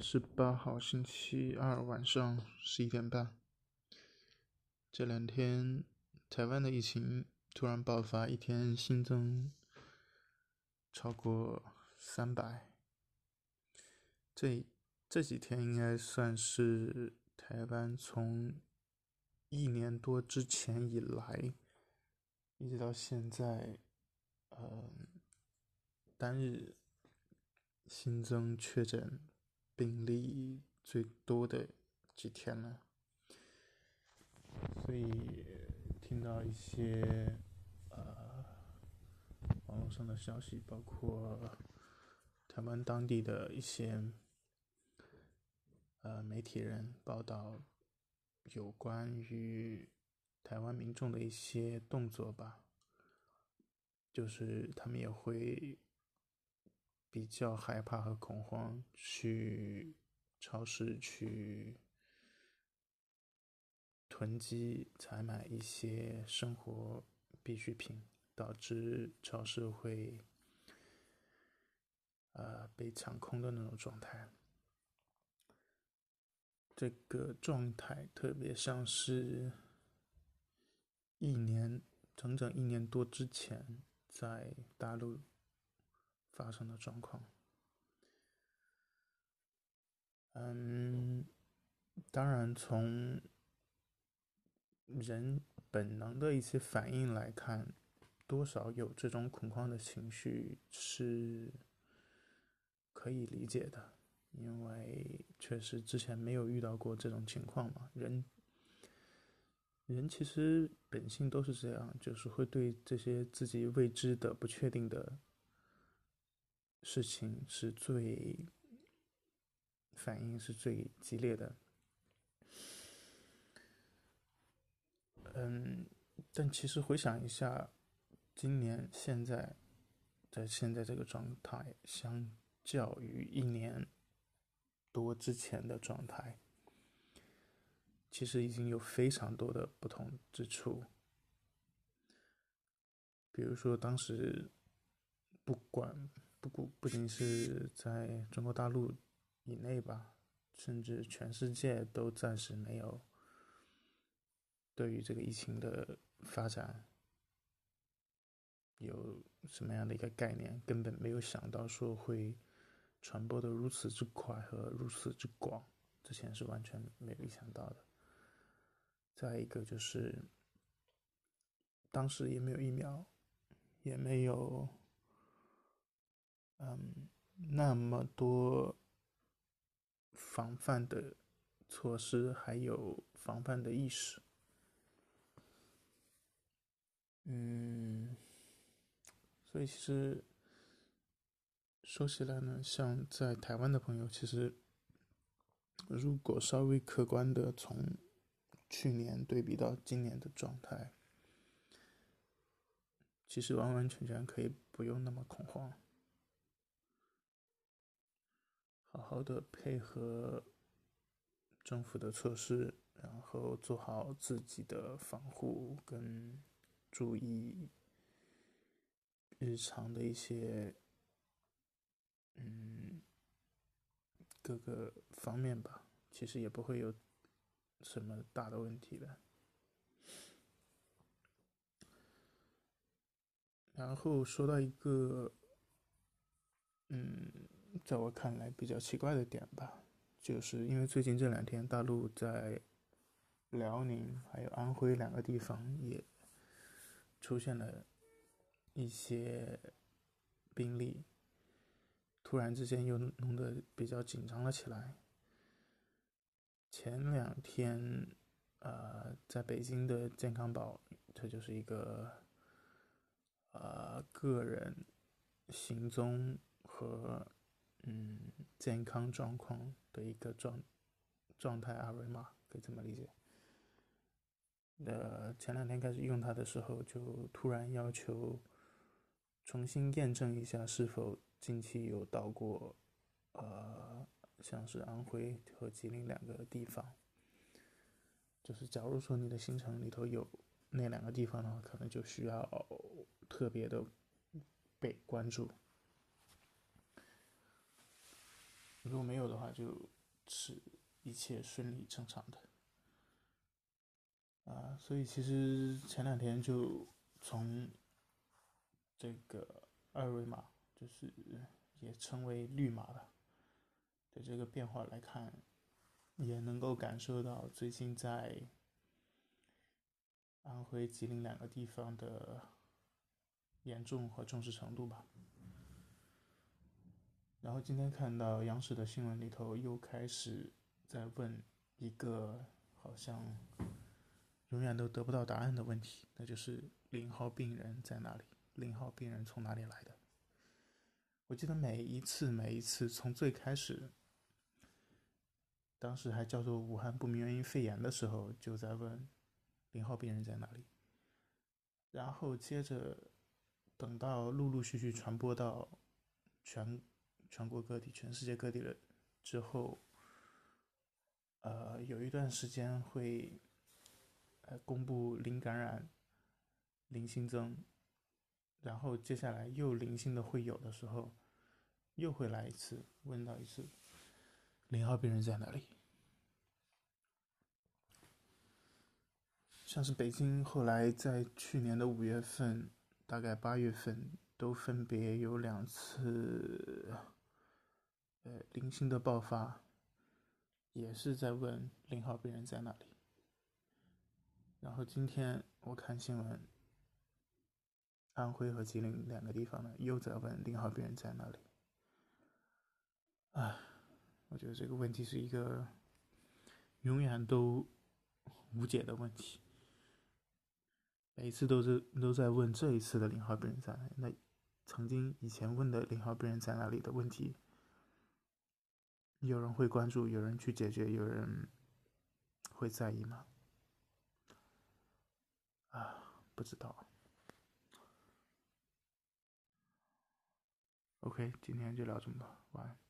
十八号星期二晚上十一点半，这两天台湾的疫情突然爆发，一天新增超过三百。这这几天应该算是台湾从一年多之前以来，一直到现在，呃，单日新增确诊。病例最多的几天了，所以听到一些呃网络上的消息，包括台湾当地的一些呃媒体人报道有关于台湾民众的一些动作吧，就是他们也会。比较害怕和恐慌，去超市去囤积采买一些生活必需品，导致超市会呃被抢空的那种状态。这个状态特别像是一年整整一年多之前在大陆。发生的状况，嗯，当然从人本能的一些反应来看，多少有这种恐慌的情绪是可以理解的，因为确实之前没有遇到过这种情况嘛。人，人其实本性都是这样，就是会对这些自己未知的、不确定的。事情是最反应是最激烈的，嗯，但其实回想一下，今年现在在现在这个状态，相较于一年多之前的状态，其实已经有非常多的不同之处，比如说当时不管。不不仅是在中国大陆以内吧，甚至全世界都暂时没有对于这个疫情的发展有什么样的一个概念，根本没有想到说会传播的如此之快和如此之广，之前是完全没有想到的。再一个就是，当时也没有疫苗，也没有。那么多防范的措施，还有防范的意识。嗯，所以其实说起来呢，像在台湾的朋友，其实如果稍微客观的从去年对比到今年的状态，其实完完全全可以不用那么恐慌。好好的配合政府的措施，然后做好自己的防护，跟注意日常的一些嗯各个方面吧，其实也不会有什么大的问题的。然后说到一个嗯。在我看来比较奇怪的点吧，就是因为最近这两天大陆在辽宁还有安徽两个地方也出现了一些病例，突然之间又弄得比较紧张了起来。前两天，呃，在北京的健康宝，这就是一个呃个人行踪和。嗯，健康状况的一个状状态二维码可以这么理解。呃，前两天开始用它的时候，就突然要求重新验证一下是否近期有到过，呃，像是安徽和吉林两个地方。就是假如说你的行程里头有那两个地方的话，可能就需要特别的被关注。如果没有的话，就是一切顺利正常的。啊，所以其实前两天就从这个二维码，就是也称为绿码了的这个变化来看，也能够感受到最近在安徽、吉林两个地方的严重和重视程度吧。然后今天看到央视的新闻里头又开始在问一个好像。永远都得不到答案的问题，那就是零号病人在哪里？零号病人从哪里来的？我记得每一次，每一次从最开始，当时还叫做武汉不明原因肺炎的时候，就在问零号病人在哪里。然后接着等到陆陆续续传播到全全国各地、全世界各地了之后，呃，有一段时间会。呃，公布零感染、零新增，然后接下来又零星的会有的时候，又会来一次，问到一次，零号病人在哪里？像是北京后来在去年的五月份，大概八月份都分别有两次，呃，零星的爆发，也是在问零号病人在哪里。然后今天我看新闻，安徽和吉林两个地方呢，又在问零号病人在哪里。唉，我觉得这个问题是一个永远都无解的问题。每次都是都在问这一次的零号病人在哪里，那曾经以前问的零号病人在哪里的问题，有人会关注，有人去解决，有人会在意吗？啊，不知道。OK，今天就聊这么多，晚安。